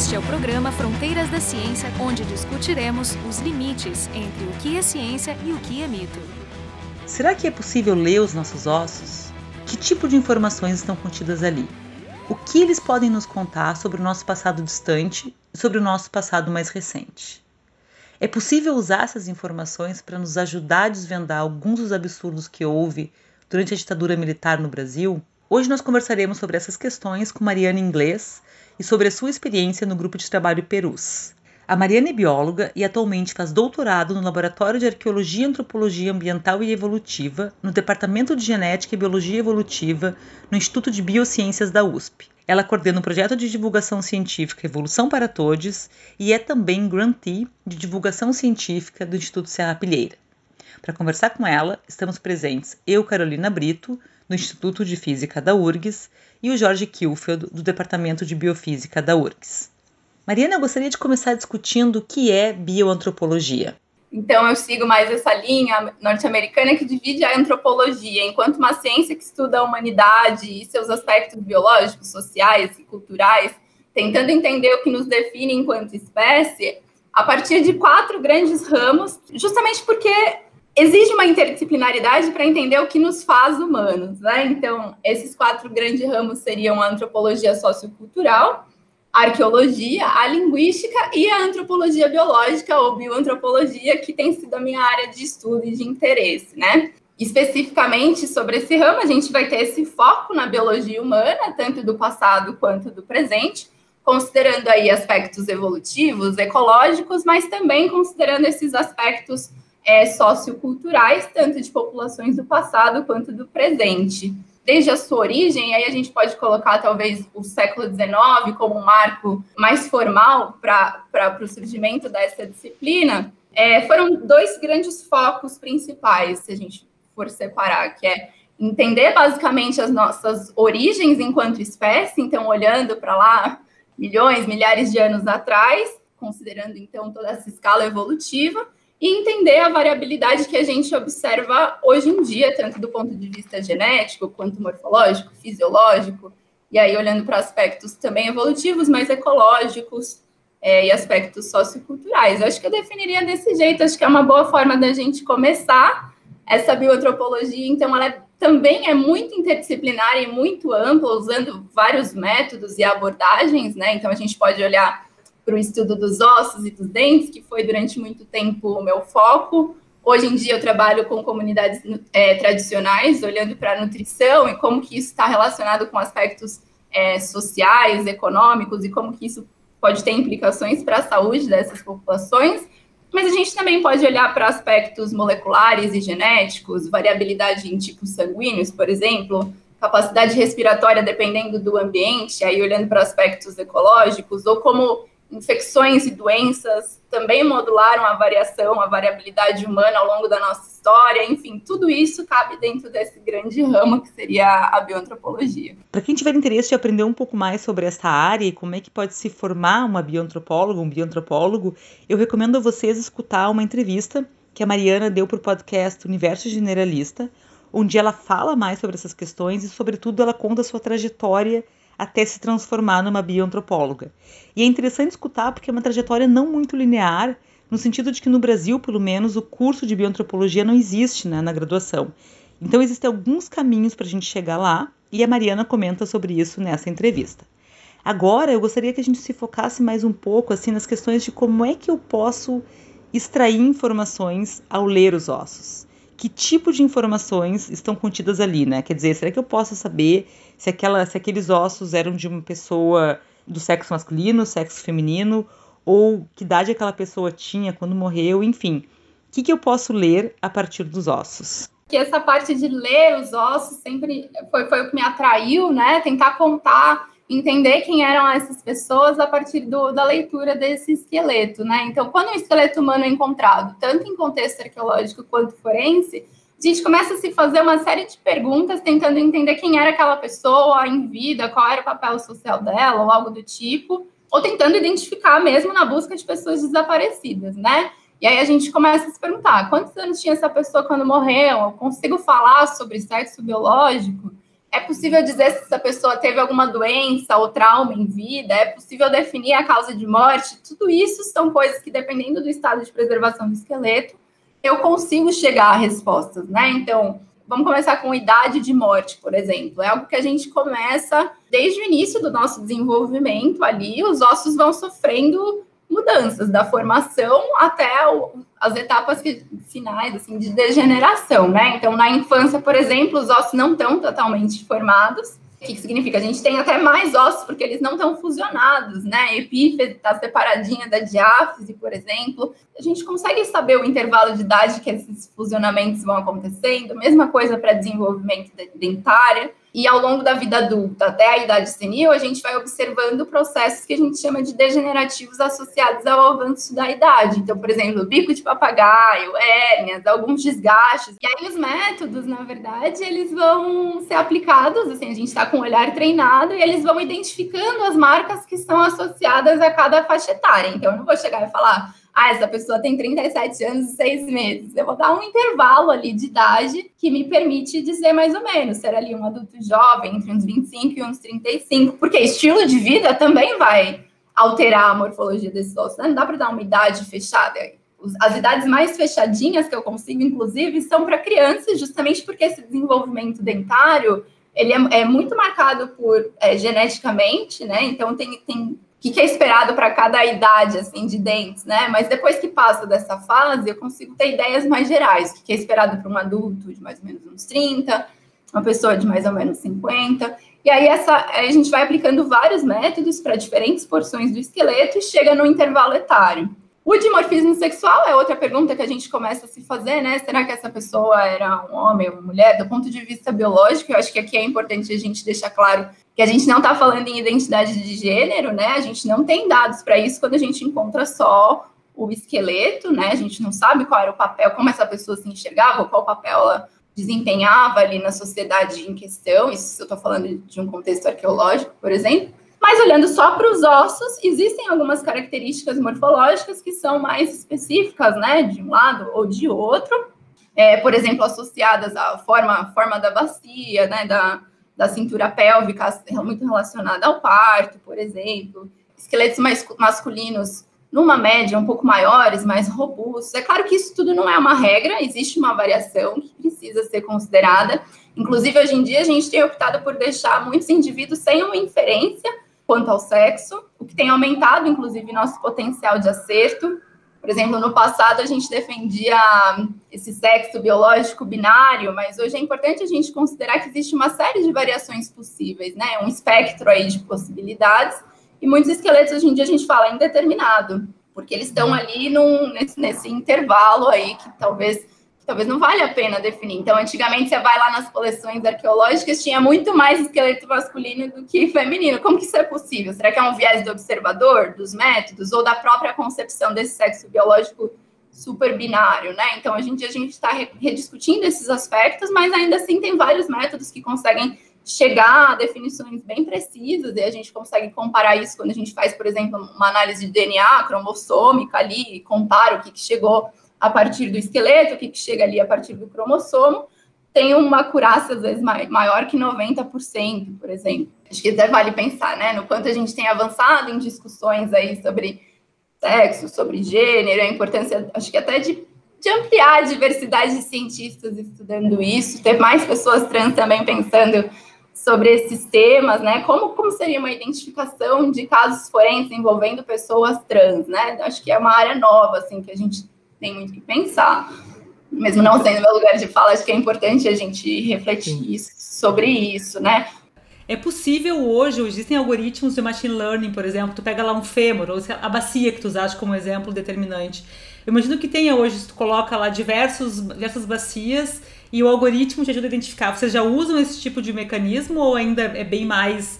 Este é o programa Fronteiras da Ciência, onde discutiremos os limites entre o que é ciência e o que é mito. Será que é possível ler os nossos ossos? Que tipo de informações estão contidas ali? O que eles podem nos contar sobre o nosso passado distante e sobre o nosso passado mais recente? É possível usar essas informações para nos ajudar a desvendar alguns dos absurdos que houve durante a ditadura militar no Brasil? Hoje nós conversaremos sobre essas questões com Mariana Inglês e sobre a sua experiência no grupo de trabalho Perus. A Mariana é bióloga e atualmente faz doutorado no Laboratório de Arqueologia Antropologia Ambiental e Evolutiva, no Departamento de Genética e Biologia Evolutiva, no Instituto de Biociências da USP. Ela coordena o projeto de divulgação científica Evolução para Todos e é também grantee de divulgação científica do Instituto Serra Pilheira. Para conversar com ela, estamos presentes eu, Carolina Brito, do Instituto de Física da URGS, e o Jorge Kilfeld, do Departamento de Biofísica da URGS. Mariana, eu gostaria de começar discutindo o que é bioantropologia. Então, eu sigo mais essa linha norte-americana que divide a antropologia enquanto uma ciência que estuda a humanidade e seus aspectos biológicos, sociais e culturais, tentando entender o que nos define enquanto espécie, a partir de quatro grandes ramos, justamente porque exige uma interdisciplinaridade para entender o que nos faz humanos, né? Então, esses quatro grandes ramos seriam a antropologia sociocultural, a arqueologia, a linguística e a antropologia biológica ou bioantropologia, que tem sido a minha área de estudo e de interesse, né? Especificamente sobre esse ramo, a gente vai ter esse foco na biologia humana, tanto do passado quanto do presente, considerando aí aspectos evolutivos, ecológicos, mas também considerando esses aspectos é, socioculturais, tanto de populações do passado quanto do presente. Desde a sua origem, aí a gente pode colocar talvez o século XIX como um marco mais formal para o surgimento dessa disciplina, é, foram dois grandes focos principais, se a gente for separar, que é entender basicamente as nossas origens enquanto espécie, então olhando para lá milhões, milhares de anos atrás, considerando então toda essa escala evolutiva, e entender a variabilidade que a gente observa hoje em dia, tanto do ponto de vista genético, quanto morfológico, fisiológico, e aí olhando para aspectos também evolutivos, mas ecológicos é, e aspectos socioculturais. Eu acho que eu definiria desse jeito, acho que é uma boa forma da gente começar essa bioantropologia, então ela é, também é muito interdisciplinar e muito ampla, usando vários métodos e abordagens, né? Então a gente pode olhar para o estudo dos ossos e dos dentes, que foi durante muito tempo o meu foco. Hoje em dia eu trabalho com comunidades é, tradicionais, olhando para a nutrição e como que isso está relacionado com aspectos é, sociais, econômicos e como que isso pode ter implicações para a saúde dessas populações. Mas a gente também pode olhar para aspectos moleculares e genéticos, variabilidade em tipos sanguíneos, por exemplo, capacidade respiratória dependendo do ambiente, aí olhando para aspectos ecológicos, ou como infecções e doenças também modularam a variação, a variabilidade humana ao longo da nossa história, enfim, tudo isso cabe dentro desse grande ramo que seria a bioantropologia. Para quem tiver interesse em aprender um pouco mais sobre essa área e como é que pode se formar uma bioantropóloga, um bioantropólogo, eu recomendo a vocês escutar uma entrevista que a Mariana deu para o podcast Universo Generalista, onde ela fala mais sobre essas questões e, sobretudo, ela conta a sua trajetória até se transformar numa bioantropóloga. E é interessante escutar porque é uma trajetória não muito linear, no sentido de que no Brasil, pelo menos, o curso de bioantropologia não existe né, na graduação. Então, existem alguns caminhos para a gente chegar lá, e a Mariana comenta sobre isso nessa entrevista. Agora, eu gostaria que a gente se focasse mais um pouco assim nas questões de como é que eu posso extrair informações ao ler os ossos que tipo de informações estão contidas ali, né? Quer dizer, será que eu posso saber se, aquela, se aqueles ossos eram de uma pessoa do sexo masculino, sexo feminino, ou que idade aquela pessoa tinha quando morreu, enfim. O que, que eu posso ler a partir dos ossos? Que essa parte de ler os ossos sempre foi, foi o que me atraiu, né? Tentar contar entender quem eram essas pessoas a partir do, da leitura desse esqueleto, né? Então, quando um esqueleto humano é encontrado, tanto em contexto arqueológico quanto forense, a gente começa a se fazer uma série de perguntas tentando entender quem era aquela pessoa em vida, qual era o papel social dela, ou algo do tipo, ou tentando identificar mesmo na busca de pessoas desaparecidas, né? E aí a gente começa a se perguntar: quantos anos tinha essa pessoa quando morreu? Eu consigo falar sobre sexo biológico? É possível dizer se essa pessoa teve alguma doença ou trauma em vida? É possível definir a causa de morte? Tudo isso são coisas que, dependendo do estado de preservação do esqueleto, eu consigo chegar a respostas, né? Então, vamos começar com idade de morte, por exemplo. É algo que a gente começa desde o início do nosso desenvolvimento ali, os ossos vão sofrendo mudanças da formação até o, as etapas finais assim de degeneração, né? Então, na infância, por exemplo, os ossos não estão totalmente formados. O que, que significa? A gente tem até mais ossos porque eles não estão fusionados, né? A epífise está separadinha da diáfise, por exemplo. A gente consegue saber o intervalo de idade que esses fusionamentos vão acontecendo. Mesma coisa para desenvolvimento dentário. E ao longo da vida adulta, até a idade senil, a gente vai observando processos que a gente chama de degenerativos associados ao avanço da idade. Então, por exemplo, bico de papagaio, hérnias, alguns desgastes. E aí os métodos, na verdade, eles vão ser aplicados, assim, a gente está com o olhar treinado e eles vão identificando as marcas que são associadas a cada faixa etária. Então, eu não vou chegar e falar, ah, essa pessoa tem 37 anos e 6 meses. Eu vou dar um intervalo ali de idade que me permite dizer mais ou menos, ser ali um adulto jovem, entre uns 25 e uns 35, porque estilo de vida também vai alterar a morfologia desses ossos, né? Não dá para dar uma idade fechada. As idades mais fechadinhas que eu consigo, inclusive, são para crianças, justamente porque esse desenvolvimento dentário ele é, é muito marcado por é, geneticamente, né? Então tem, tem que, que é esperado para cada idade assim de dentes, né? Mas depois que passa dessa fase, eu consigo ter ideias mais gerais, o que, que é esperado para um adulto de mais ou menos uns 30, uma pessoa de mais ou menos 50. E aí essa a gente vai aplicando vários métodos para diferentes porções do esqueleto e chega no intervalo etário. O dimorfismo sexual é outra pergunta que a gente começa a se fazer, né? Será que essa pessoa era um homem ou uma mulher? Do ponto de vista biológico, eu acho que aqui é importante a gente deixar claro que a gente não está falando em identidade de gênero, né? A gente não tem dados para isso quando a gente encontra só o esqueleto, né? A gente não sabe qual era o papel, como essa pessoa se enxergava, qual papel ela desempenhava ali na sociedade em questão. Isso eu estou falando de um contexto arqueológico, por exemplo. Mas olhando só para os ossos, existem algumas características morfológicas que são mais específicas, né, de um lado ou de outro. É, por exemplo, associadas à forma, forma da bacia, né, da, da cintura pélvica, muito relacionada ao parto, por exemplo. Esqueletos mais masculinos, numa média, um pouco maiores, mais robustos. É claro que isso tudo não é uma regra, existe uma variação que precisa ser considerada. Inclusive, hoje em dia, a gente tem optado por deixar muitos indivíduos sem uma inferência quanto ao sexo, o que tem aumentado, inclusive, nosso potencial de acerto. Por exemplo, no passado a gente defendia esse sexo biológico binário, mas hoje é importante a gente considerar que existe uma série de variações possíveis, né? Um espectro aí de possibilidades. E muitos esqueletos hoje em dia a gente fala indeterminado, porque eles estão ali num, nesse, nesse intervalo aí que talvez talvez não vale a pena definir. Então, antigamente, você vai lá nas coleções arqueológicas, tinha muito mais esqueleto masculino do que feminino. Como que isso é possível? Será que é um viés do observador, dos métodos, ou da própria concepção desse sexo biológico super binário, né? Então, hoje em dia, a gente está rediscutindo esses aspectos, mas ainda assim tem vários métodos que conseguem chegar a definições bem precisas e a gente consegue comparar isso quando a gente faz, por exemplo, uma análise de DNA cromossômica ali e compara o que, que chegou a partir do esqueleto, o que chega ali a partir do cromossomo, tem uma acurácia, às vezes, maior que 90%, por exemplo. Acho que até vale pensar, né, no quanto a gente tem avançado em discussões aí sobre sexo, sobre gênero, a importância, acho que até de, de ampliar a diversidade de cientistas estudando isso, ter mais pessoas trans também pensando sobre esses temas, né? Como, como seria uma identificação de casos forenses envolvendo pessoas trans, né? Acho que é uma área nova, assim, que a gente tem muito que pensar. Mesmo não sendo meu lugar de fala, acho que é importante a gente refletir sobre isso, né? É possível hoje, existem algoritmos de machine learning, por exemplo, tu pega lá um fêmur, ou a bacia que tu usaste como exemplo determinante. Eu imagino que tenha hoje, tu coloca lá diversos, diversas bacias e o algoritmo te ajuda a identificar. Vocês já usam esse tipo de mecanismo ou ainda é bem mais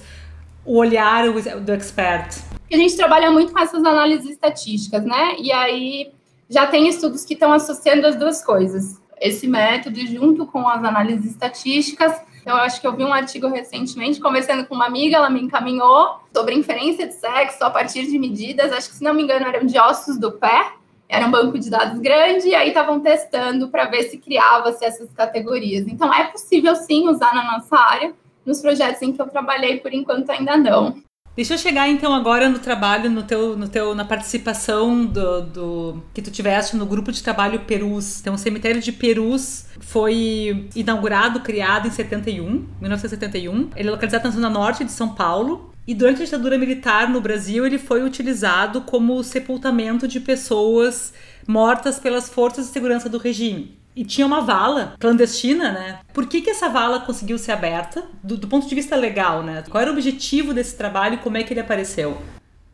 o olhar do expert? A gente trabalha muito com essas análises estatísticas, né? E aí já tem estudos que estão associando as duas coisas. Esse método junto com as análises estatísticas. Então, eu acho que eu vi um artigo recentemente, conversando com uma amiga, ela me encaminhou sobre inferência de sexo a partir de medidas, acho que, se não me engano, eram de ossos do pé. Era um banco de dados grande, e aí estavam testando para ver se criava-se essas categorias. Então, é possível sim usar na nossa área. nos projetos em que eu trabalhei, por enquanto ainda não. Deixa eu chegar então agora no trabalho, no teu, no teu, na participação do, do que tu tiveste no grupo de trabalho Perus. Então, o cemitério de Perus foi inaugurado, criado em 71, 1971. Ele é localizado na zona norte de São Paulo. E durante a ditadura militar no Brasil, ele foi utilizado como sepultamento de pessoas mortas pelas forças de segurança do regime. E tinha uma vala clandestina, né? Por que, que essa vala conseguiu ser aberta? Do, do ponto de vista legal, né? Qual era o objetivo desse trabalho e como é que ele apareceu?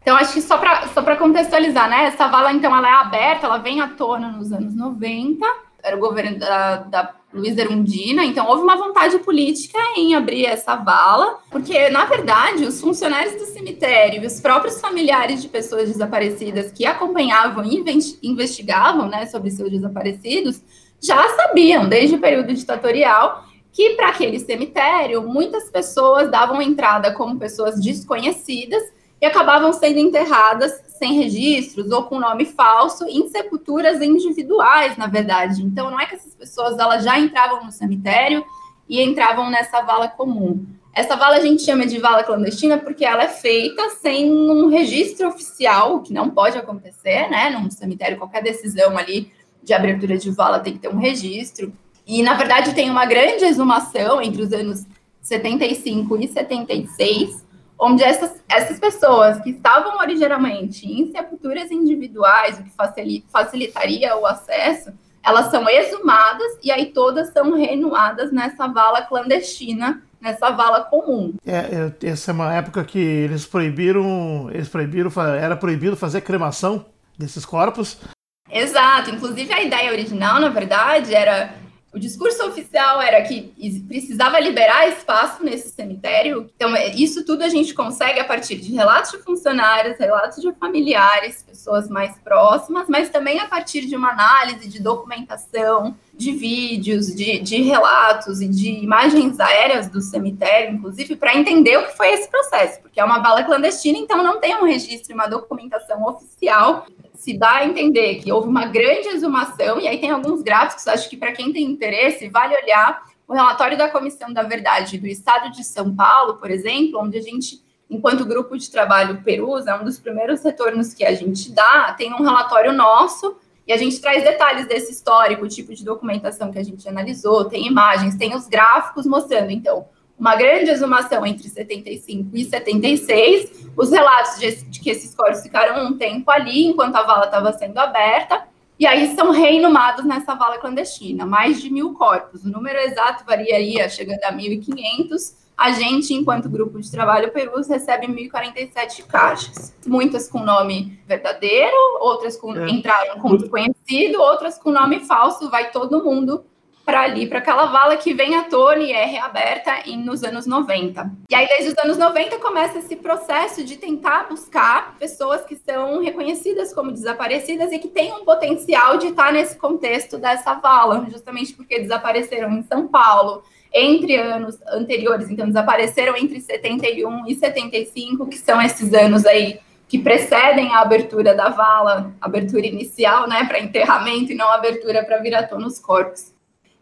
Então, acho que só para só contextualizar, né? Essa vala, então, ela é aberta, ela vem à tona nos anos 90, era o governo da, da Luiz Erundina, então houve uma vontade política em abrir essa vala, porque, na verdade, os funcionários do cemitério e os próprios familiares de pessoas desaparecidas que acompanhavam e investigavam né, sobre seus desaparecidos já sabiam, desde o período ditatorial, que para aquele cemitério muitas pessoas davam entrada como pessoas desconhecidas e acabavam sendo enterradas sem registros ou com nome falso em sepulturas individuais, na verdade. Então não é que essas pessoas elas já entravam no cemitério e entravam nessa vala comum. Essa vala a gente chama de vala clandestina porque ela é feita sem um registro oficial, que não pode acontecer, né? Num cemitério, qualquer decisão ali de abertura de vala tem que ter um registro. E, na verdade, tem uma grande exumação entre os anos 75 e 76, onde essas, essas pessoas que estavam originalmente em sepulturas individuais, o que facilitaria o acesso, elas são exumadas e aí todas são renuadas nessa vala clandestina, nessa vala comum. É, é essa é uma época que eles proibiram, eles proibiram, era proibido fazer cremação desses corpos, Exato. Inclusive, a ideia original, na verdade, era. O discurso oficial era que precisava liberar espaço nesse cemitério. Então, é, isso tudo a gente consegue a partir de relatos de funcionários, relatos de familiares, pessoas mais próximas, mas também a partir de uma análise de documentação, de vídeos, de, de relatos e de imagens aéreas do cemitério, inclusive, para entender o que foi esse processo, porque é uma bala clandestina, então não tem um registro, uma documentação oficial. Se dá a entender que houve uma grande exumação, e aí tem alguns gráficos, acho que para quem tem interesse, vale olhar o relatório da Comissão da Verdade do Estado de São Paulo, por exemplo, onde a gente, enquanto grupo de trabalho Perus, é um dos primeiros retornos que a gente dá, tem um relatório nosso, e a gente traz detalhes desse histórico, tipo de documentação que a gente analisou, tem imagens, tem os gráficos mostrando, então, uma grande exumação entre 75 e 76, os relatos de, de que esses corpos ficaram um tempo ali, enquanto a vala estava sendo aberta, e aí são reinumados nessa vala clandestina, mais de mil corpos. O número exato variaria, chegando a 1.500. A gente, enquanto grupo de trabalho Perus, recebe 1.047 caixas. Muitas com nome verdadeiro, outras com, é. entraram com desconhecido, outras com nome falso. Vai todo mundo para ali, para aquela vala que vem à tona e é reaberta em, nos anos 90. E aí, desde os anos 90, começa esse processo de tentar buscar pessoas que são reconhecidas como desaparecidas e que têm um potencial de estar nesse contexto dessa vala, justamente porque desapareceram em São Paulo, entre anos anteriores, então desapareceram entre 71 e 75, que são esses anos aí que precedem a abertura da vala, abertura inicial, né, para enterramento e não abertura para viratão nos corpos.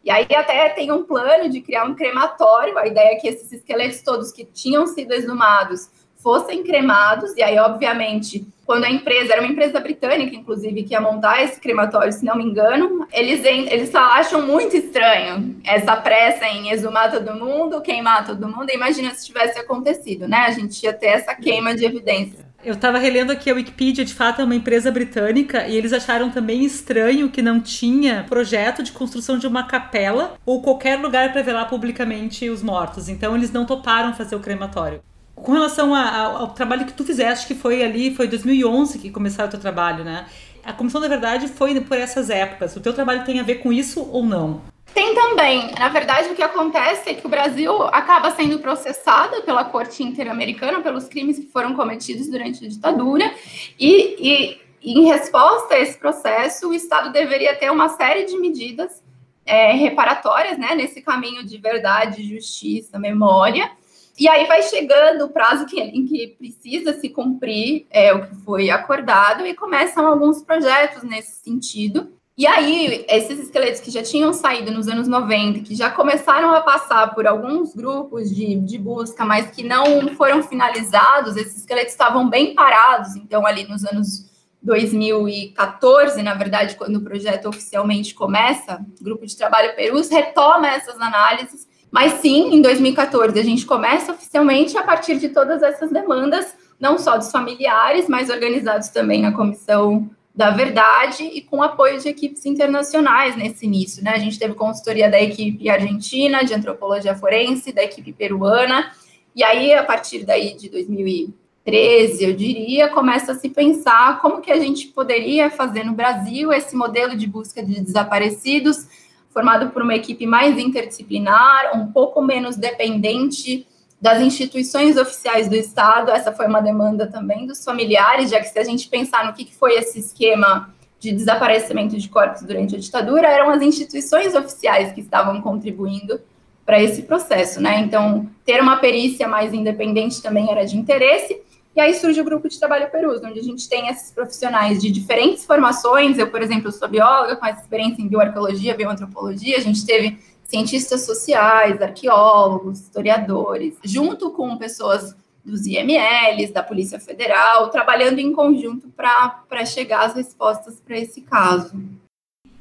E aí até tem um plano de criar um crematório, a ideia é que esses esqueletos todos que tinham sido exumados fossem cremados, e aí, obviamente, quando a empresa, era uma empresa britânica, inclusive, que ia montar esse crematório, se não me engano, eles, eles acham muito estranho essa pressa em exumar todo mundo, queimar todo mundo. Imagina se tivesse acontecido, né? A gente ia ter essa queima de evidência. Eu estava relendo aqui a Wikipedia, de fato é uma empresa britânica, e eles acharam também estranho que não tinha projeto de construção de uma capela ou qualquer lugar para velar publicamente os mortos. Então eles não toparam fazer o crematório. Com relação a, a, ao trabalho que tu fizeste, que foi ali, foi 2011 que começou o teu trabalho, né? A Comissão da Verdade foi por essas épocas. O teu trabalho tem a ver com isso ou não? Tem também. Na verdade, o que acontece é que o Brasil acaba sendo processado pela Corte Interamericana pelos crimes que foram cometidos durante a ditadura, e, e em resposta a esse processo, o Estado deveria ter uma série de medidas é, reparatórias, né, nesse caminho de verdade, justiça, memória. E aí vai chegando o prazo que, em que precisa se cumprir é, o que foi acordado, e começam alguns projetos nesse sentido. E aí, esses esqueletos que já tinham saído nos anos 90, que já começaram a passar por alguns grupos de, de busca, mas que não foram finalizados, esses esqueletos estavam bem parados. Então, ali nos anos 2014, na verdade, quando o projeto oficialmente começa, o grupo de trabalho Perus retoma essas análises. Mas sim, em 2014, a gente começa oficialmente a partir de todas essas demandas, não só dos familiares, mas organizados também na comissão da verdade e com apoio de equipes internacionais nesse início, né? A gente teve consultoria da equipe argentina de antropologia forense, da equipe peruana, e aí a partir daí de 2013, eu diria, começa a se pensar como que a gente poderia fazer no Brasil esse modelo de busca de desaparecidos, formado por uma equipe mais interdisciplinar, um pouco menos dependente das instituições oficiais do Estado, essa foi uma demanda também dos familiares, já que se a gente pensar no que foi esse esquema de desaparecimento de corpos durante a ditadura, eram as instituições oficiais que estavam contribuindo para esse processo, né? Então, ter uma perícia mais independente também era de interesse. E aí surge o grupo de trabalho Perus, onde a gente tem esses profissionais de diferentes formações. Eu, por exemplo, sou bióloga com experiência em bioarqueologia, bioantropologia. A gente teve cientistas sociais, arqueólogos, historiadores, junto com pessoas dos IMLs, da Polícia Federal, trabalhando em conjunto para chegar às respostas para esse caso.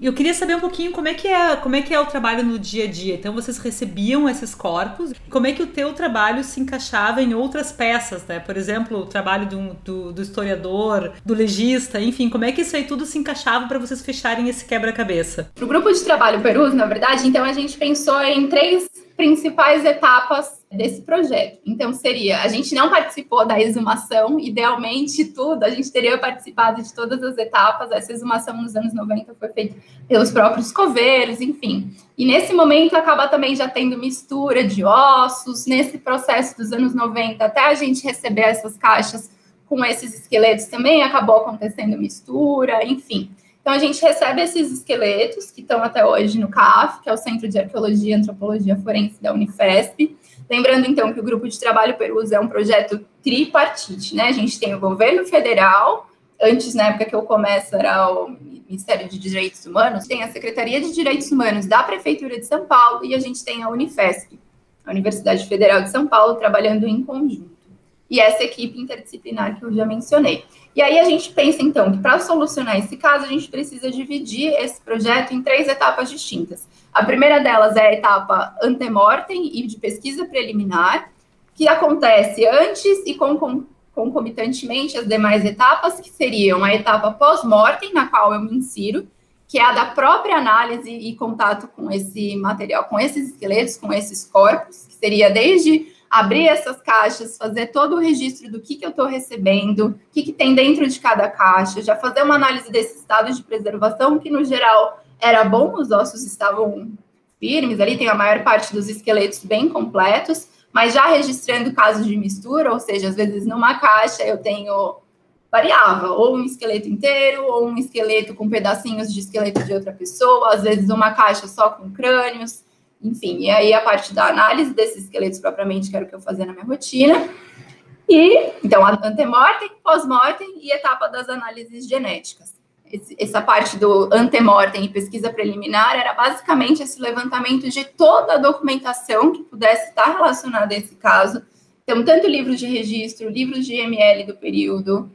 Eu queria saber um pouquinho como é que é, como é que é o trabalho no dia a dia. Então vocês recebiam esses corpos, como é que o teu trabalho se encaixava em outras peças, né? Por exemplo, o trabalho do, do, do historiador, do legista, enfim, como é que isso aí tudo se encaixava para vocês fecharem esse quebra-cabeça? O grupo de trabalho Perus, na verdade, então a gente pensou em três principais etapas desse projeto. Então, seria: a gente não participou da exumação, idealmente, tudo, a gente teria participado de todas as etapas. Essa exumação nos anos 90 foi feita pelos próprios coveiros, enfim. E nesse momento acaba também já tendo mistura de ossos. Nesse processo dos anos 90, até a gente receber essas caixas com esses esqueletos também acabou acontecendo mistura, enfim. Então, a gente recebe esses esqueletos, que estão até hoje no CAF, que é o Centro de Arqueologia e Antropologia Forense da Unifesp. Lembrando, então, que o Grupo de Trabalho Perus é um projeto tripartite, né? A gente tem o governo federal, antes, na época que eu começo, era o Ministério de Direitos Humanos, tem a Secretaria de Direitos Humanos da Prefeitura de São Paulo e a gente tem a Unifesp, a Universidade Federal de São Paulo, trabalhando em conjunto. E essa equipe interdisciplinar que eu já mencionei. E aí a gente pensa, então, que para solucionar esse caso, a gente precisa dividir esse projeto em três etapas distintas. A primeira delas é a etapa antemortem e de pesquisa preliminar, que acontece antes e com, concomitantemente as demais etapas, que seriam a etapa pós-mortem, na qual eu me insiro, que é a da própria análise e contato com esse material, com esses esqueletos, com esses corpos, que seria desde abrir essas caixas, fazer todo o registro do que, que eu estou recebendo, o que, que tem dentro de cada caixa, já fazer uma análise desse estado de preservação, que no geral era bom, os ossos estavam firmes, ali tem a maior parte dos esqueletos bem completos, mas já registrando casos de mistura, ou seja, às vezes numa caixa eu tenho variava, ou um esqueleto inteiro, ou um esqueleto com pedacinhos de esqueleto de outra pessoa, às vezes uma caixa só com crânios. Enfim, e aí a parte da análise desses esqueletos propriamente, que era o que eu fazia na minha rotina. E, então, antemortem, pós-mortem e etapa das análises genéticas. Essa parte do antemortem e pesquisa preliminar era basicamente esse levantamento de toda a documentação que pudesse estar relacionada a esse caso. Então, tanto livros de registro, livros de ML do período,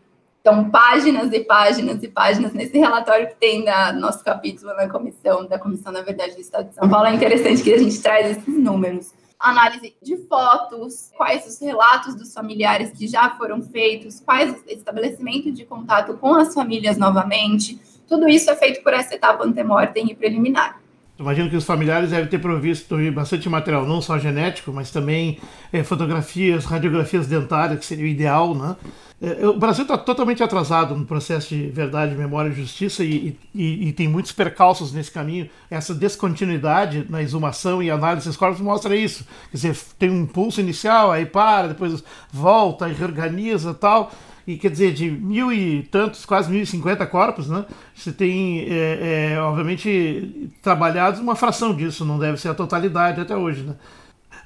então, páginas e páginas e páginas nesse relatório que tem da nosso capítulo na comissão, da Comissão da Verdade do Estado de São Paulo. É interessante que a gente traz esses números. Análise de fotos, quais os relatos dos familiares que já foram feitos, quais o estabelecimento de contato com as famílias novamente. Tudo isso é feito por essa etapa antemortem e preliminar. Imagino que os familiares devem ter provisto bastante material, não só genético, mas também é, fotografias, radiografias dentárias, que seria o ideal, né? É, o Brasil está totalmente atrasado no processo de verdade, memória e justiça e, e, e, tem muitos percalços nesse caminho. Essa descontinuidade na exumação e análise dos corpos mostra isso. Quer dizer, tem um impulso inicial, aí para, depois volta e reorganiza tal. E quer dizer, de mil e tantos, quase mil e cinquenta corpos, né? Você tem, é, é, obviamente, trabalhados uma fração disso, não deve ser a totalidade até hoje, né?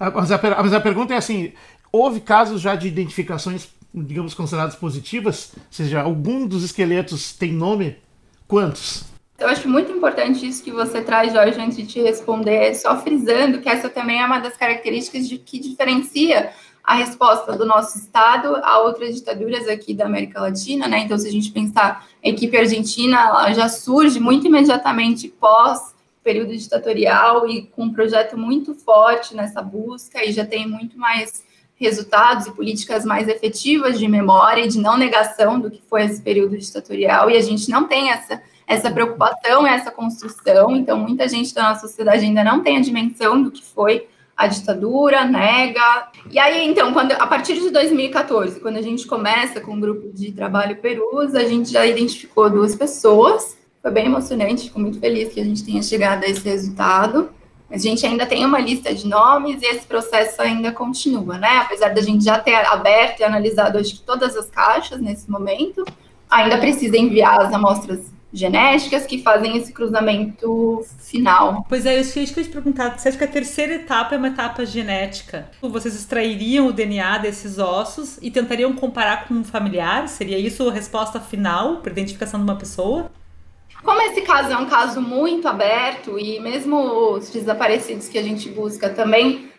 Mas a, mas a pergunta é assim: houve casos já de identificações digamos, consideradas positivas, ou seja, algum dos esqueletos tem nome? Quantos? Eu acho muito importante isso que você traz, Jorge, antes de te responder, só frisando que essa também é uma das características de que diferencia a resposta do nosso Estado a outras ditaduras aqui da América Latina, né? Então, se a gente pensar a equipe argentina, ela já surge muito imediatamente pós período ditatorial e com um projeto muito forte nessa busca e já tem muito mais resultados e políticas mais efetivas de memória e de não negação do que foi esse período ditatorial e a gente não tem essa essa preocupação, essa construção, então muita gente da nossa sociedade ainda não tem a dimensão do que foi a ditadura, nega. E aí, então, quando, a partir de 2014, quando a gente começa com o um grupo de trabalho Perus, a gente já identificou duas pessoas. Foi bem emocionante, fico muito feliz que a gente tenha chegado a esse resultado. Mas a gente ainda tem uma lista de nomes e esse processo ainda continua, né? Apesar da gente já ter aberto e analisado, acho que todas as caixas nesse momento, ainda precisa enviar as amostras genéticas que fazem esse cruzamento final. Pois é, eu ia te perguntar. Você acha que a terceira etapa é uma etapa genética? Vocês extrairiam o DNA desses ossos e tentariam comparar com um familiar? Seria isso a resposta final para identificação de uma pessoa? Como esse caso é um caso muito aberto e mesmo os desaparecidos que a gente busca também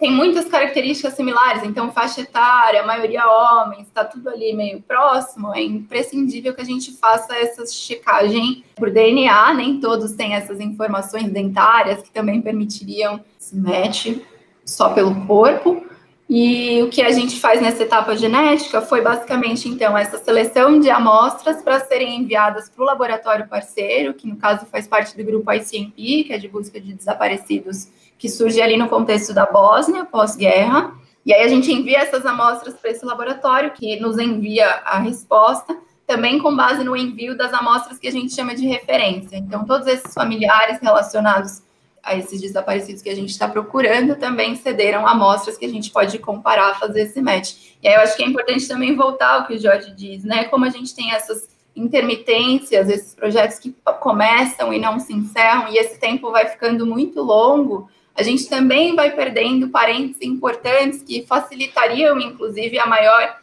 tem muitas características similares, então faixa etária, maioria homens, está tudo ali meio próximo, é imprescindível que a gente faça essa checagem por DNA, nem todos têm essas informações dentárias que também permitiriam se match só pelo corpo. E o que a gente faz nessa etapa genética foi basicamente, então, essa seleção de amostras para serem enviadas para o laboratório parceiro, que no caso faz parte do grupo ICMP, que é de busca de desaparecidos que surge ali no contexto da Bósnia, pós-guerra. E aí a gente envia essas amostras para esse laboratório, que nos envia a resposta, também com base no envio das amostras que a gente chama de referência. Então, todos esses familiares relacionados a esses desaparecidos que a gente está procurando também cederam amostras que a gente pode comparar, fazer esse match. E aí eu acho que é importante também voltar ao que o Jorge diz, né? Como a gente tem essas intermitências, esses projetos que começam e não se encerram, e esse tempo vai ficando muito longo, a gente também vai perdendo parentes importantes que facilitariam, inclusive, a maior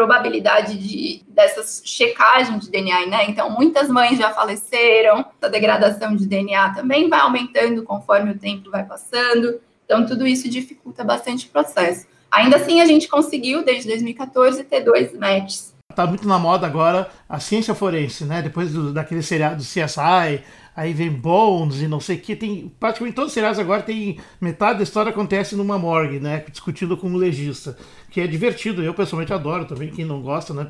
probabilidade de dessas checagem de DNA, né? Então, muitas mães já faleceram, a degradação de DNA também vai aumentando conforme o tempo vai passando. Então, tudo isso dificulta bastante o processo. Ainda assim, a gente conseguiu, desde 2014, ter dois matches. Está muito na moda agora a ciência forense, né? Depois do, daquele seriado do CSI, aí vem Bones e não sei o que. Tem, praticamente todos os seriados agora tem. Metade da história acontece numa morgue, né? Discutindo com um legista. Que é divertido, eu pessoalmente adoro também, quem não gosta, né?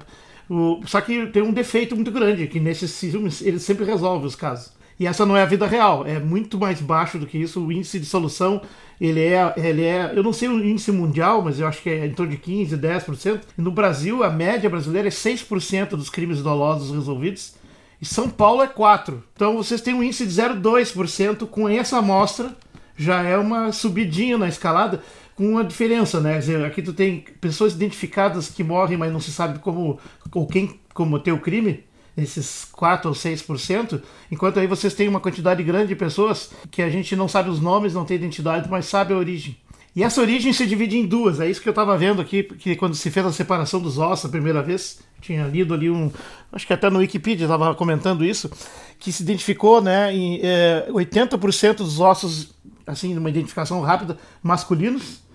O, só que tem um defeito muito grande, que nesses filmes eles sempre resolvem os casos. E essa não é a vida real, é muito mais baixo do que isso. O índice de solução, ele é, ele é, eu não sei o índice mundial, mas eu acho que é em torno de 15, 10%. E no Brasil, a média brasileira é 6% dos crimes dolosos resolvidos e São Paulo é 4. Então vocês têm um índice de 0,2% com essa amostra, já é uma subidinha na escalada, com uma diferença, né? Quer dizer, aqui tu tem pessoas identificadas que morrem, mas não se sabe como ou quem cometeu o crime, esses 4 ou 6%, enquanto aí vocês têm uma quantidade grande de pessoas que a gente não sabe os nomes, não tem identidade, mas sabe a origem. E essa origem se divide em duas, é isso que eu estava vendo aqui, que quando se fez a separação dos ossos a primeira vez, tinha lido ali um, acho que até no Wikipedia estava comentando isso, que se identificou, né, em é, 80% dos ossos, assim, numa identificação rápida, masculinos,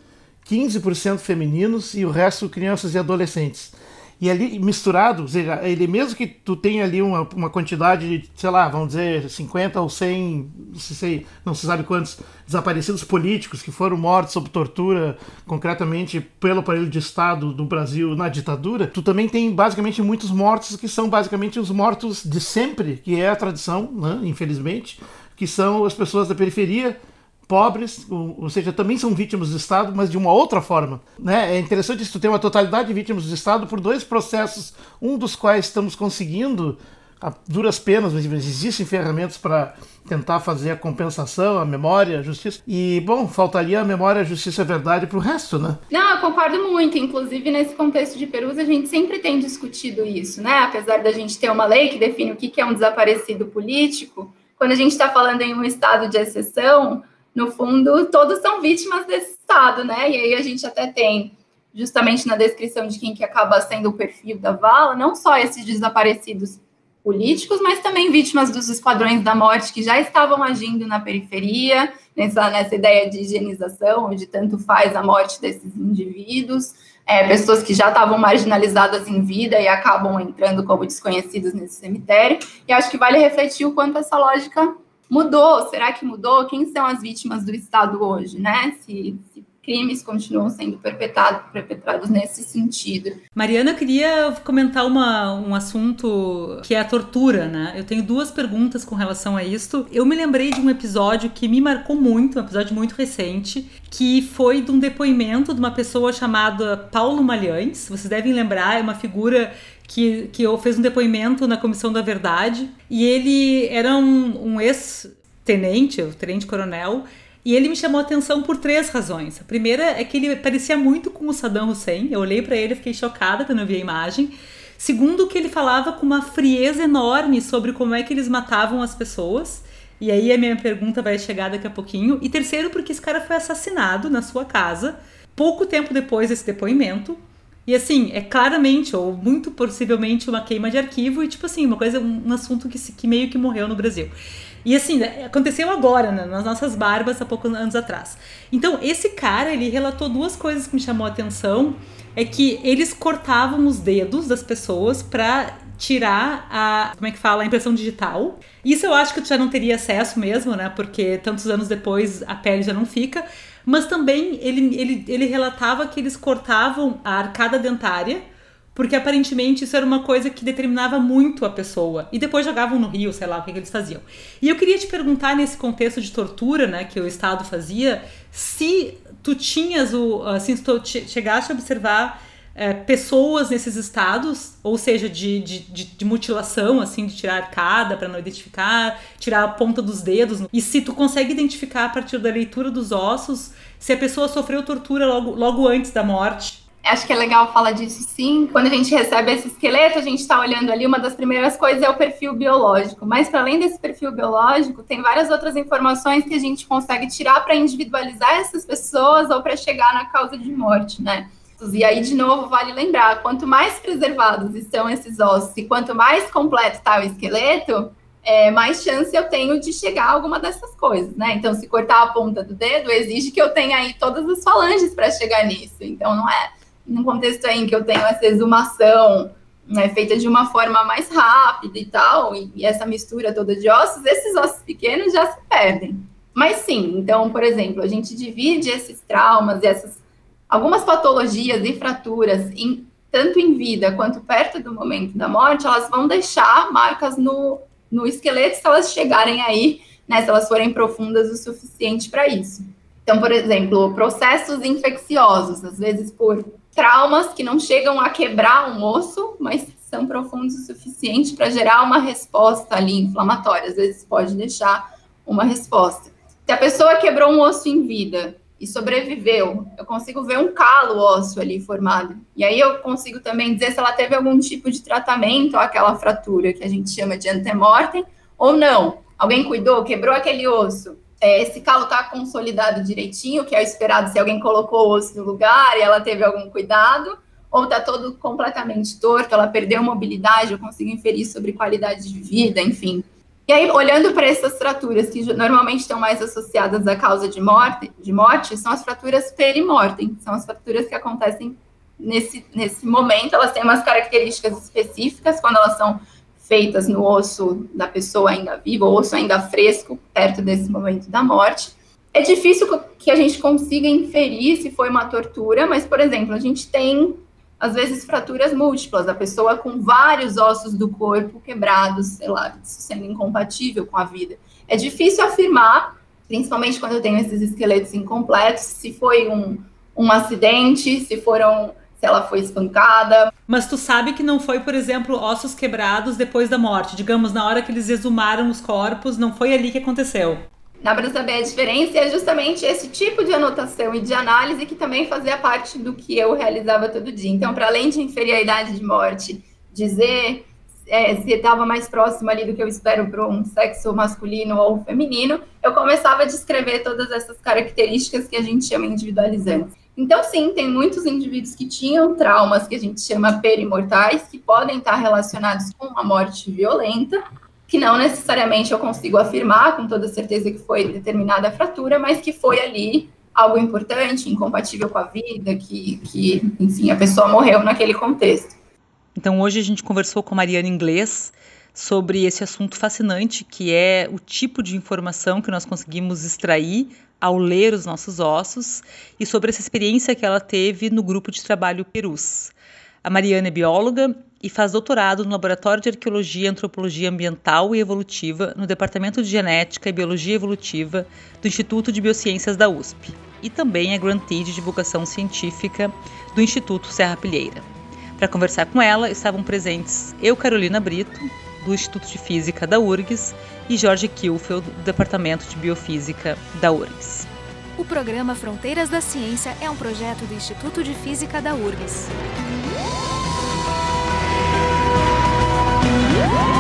15% femininos e o resto crianças e adolescentes. E ali misturado, ele mesmo que tu tenha ali uma, uma quantidade de, sei lá, vamos dizer, 50 ou 100, não se, sei, não se sabe quantos desaparecidos políticos que foram mortos sob tortura, concretamente pelo aparelho de Estado do Brasil na ditadura, tu também tem basicamente muitos mortos que são basicamente os mortos de sempre, que é a tradição, né, infelizmente, que são as pessoas da periferia pobres, ou, seja, também são vítimas do Estado, mas de uma outra forma. Né? É interessante isso, ter uma totalidade de vítimas do Estado por dois processos, um dos quais estamos conseguindo a duras penas, mas existem ferramentas para tentar fazer a compensação, a memória, a justiça. E, bom, faltaria a memória, a justiça e a verdade para o resto, né? Não, eu concordo muito. Inclusive, nesse contexto de Perus, a gente sempre tem discutido isso, né? Apesar da gente ter uma lei que define o que é um desaparecido político, quando a gente está falando em um estado de exceção, no fundo, todos são vítimas desse Estado, né? E aí a gente até tem, justamente na descrição de quem que acaba sendo o perfil da vala, não só esses desaparecidos políticos, mas também vítimas dos esquadrões da morte que já estavam agindo na periferia, nessa, nessa ideia de higienização, onde tanto faz a morte desses indivíduos, é, pessoas que já estavam marginalizadas em vida e acabam entrando como desconhecidos nesse cemitério. E acho que vale refletir o quanto essa lógica mudou. Será que mudou? Quem são as vítimas do Estado hoje, né? Se, se crimes continuam sendo perpetrados, perpetrados nesse sentido. Mariana, eu queria comentar uma, um assunto que é a tortura, né? Eu tenho duas perguntas com relação a isso. Eu me lembrei de um episódio que me marcou muito, um episódio muito recente, que foi de um depoimento de uma pessoa chamada Paulo Malhães. Vocês devem lembrar, é uma figura que, que fez um depoimento na Comissão da Verdade. E ele era um, um ex-tenente, o tenente-coronel, e ele me chamou a atenção por três razões. A primeira é que ele parecia muito com o Saddam Hussein. Eu olhei para ele e fiquei chocada quando eu vi a imagem. Segundo, que ele falava com uma frieza enorme sobre como é que eles matavam as pessoas. E aí a minha pergunta vai chegar daqui a pouquinho. E terceiro, porque esse cara foi assassinado na sua casa pouco tempo depois desse depoimento. E assim, é claramente, ou muito possivelmente, uma queima de arquivo e, tipo assim, uma coisa, um assunto que, que meio que morreu no Brasil. E assim, aconteceu agora, né, nas nossas barbas, há poucos anos atrás. Então, esse cara, ele relatou duas coisas que me chamou a atenção. É que eles cortavam os dedos das pessoas para tirar a, como é que fala, a impressão digital. Isso eu acho que tu já não teria acesso mesmo, né? Porque tantos anos depois a pele já não fica. Mas também ele, ele, ele relatava que eles cortavam a arcada dentária porque aparentemente isso era uma coisa que determinava muito a pessoa. E depois jogavam no rio, sei lá, o que, que eles faziam. E eu queria te perguntar, nesse contexto de tortura, né, que o Estado fazia, se tu tinhas o. Assim, se tu chegaste a observar é, pessoas nesses estados, ou seja, de, de, de, de mutilação, assim, de tirar arcada para não identificar, tirar a ponta dos dedos. E se tu consegue identificar a partir da leitura dos ossos se a pessoa sofreu tortura logo, logo antes da morte Acho que é legal falar disso sim. Quando a gente recebe esse esqueleto, a gente está olhando ali, uma das primeiras coisas é o perfil biológico. Mas para além desse perfil biológico, tem várias outras informações que a gente consegue tirar para individualizar essas pessoas ou para chegar na causa de morte, né? E aí, de novo, vale lembrar: quanto mais preservados estão esses ossos e quanto mais completo está o esqueleto, é, mais chance eu tenho de chegar a alguma dessas coisas, né? Então, se cortar a ponta do dedo, exige que eu tenha aí todas as falanges para chegar nisso. Então, não é num contexto aí em que eu tenho essa exumação né, feita de uma forma mais rápida e tal, e, e, essa mistura toda de ossos, esses ossos pequenos já se perdem. Mas sim, então, por exemplo, a gente divide esses traumas e essas algumas patologias e fraturas em, tanto em vida quanto perto do momento da morte, elas vão deixar marcas no, no esqueleto se elas chegarem aí, né, se elas forem profundas o suficiente para isso. Então, por exemplo, processos infecciosos, às vezes por traumas que não chegam a quebrar um osso, mas são profundos o suficiente para gerar uma resposta ali inflamatória. Às vezes pode deixar uma resposta. Se a pessoa quebrou um osso em vida e sobreviveu, eu consigo ver um calo ósseo ali formado. E aí eu consigo também dizer se ela teve algum tipo de tratamento àquela fratura que a gente chama de antemortem ou não. Alguém cuidou, quebrou aquele osso, é, esse calo está consolidado direitinho, que é o esperado se alguém colocou o osso no lugar e ela teve algum cuidado, ou está todo completamente torto, ela perdeu mobilidade, eu consigo inferir sobre qualidade de vida, enfim. E aí, olhando para essas fraturas que normalmente estão mais associadas à causa de morte, de morte são as fraturas perimortem, são as fraturas que acontecem nesse, nesse momento, elas têm umas características específicas quando elas são feitas no osso da pessoa ainda viva, osso ainda fresco, perto desse momento da morte. É difícil que a gente consiga inferir se foi uma tortura, mas, por exemplo, a gente tem, às vezes, fraturas múltiplas, a pessoa com vários ossos do corpo quebrados, sei lá, sendo incompatível com a vida. É difícil afirmar, principalmente quando eu tenho esses esqueletos incompletos, se foi um, um acidente, se foram se ela foi espancada. Mas tu sabe que não foi, por exemplo, ossos quebrados depois da morte. Digamos, na hora que eles exumaram os corpos, não foi ali que aconteceu. Dá para saber a diferença e é justamente esse tipo de anotação e de análise que também fazia parte do que eu realizava todo dia. Então, para além de inferir a idade de morte, dizer é, se estava mais próximo ali do que eu espero para um sexo masculino ou feminino, eu começava a descrever todas essas características que a gente chama individualizantes. Então, sim, tem muitos indivíduos que tinham traumas que a gente chama perimortais, que podem estar relacionados com uma morte violenta, que não necessariamente eu consigo afirmar com toda certeza que foi determinada a fratura, mas que foi ali algo importante, incompatível com a vida, que, que enfim, a pessoa morreu naquele contexto. Então, hoje a gente conversou com Mariana Inglês sobre esse assunto fascinante que é o tipo de informação que nós conseguimos extrair ao ler os nossos ossos e sobre essa experiência que ela teve no grupo de trabalho Perus. A Mariana é bióloga e faz doutorado no Laboratório de Arqueologia Antropologia Ambiental e Evolutiva no Departamento de Genética e Biologia Evolutiva do Instituto de Biociências da USP e também é grantee de divulgação científica do Instituto Serra Pilheira. Para conversar com ela estavam presentes eu, Carolina Brito, do Instituto de Física da URGS, e Jorge Kilfeld, do Departamento de Biofísica da URGS. O programa Fronteiras da Ciência é um projeto do Instituto de Física da URGS. Woo!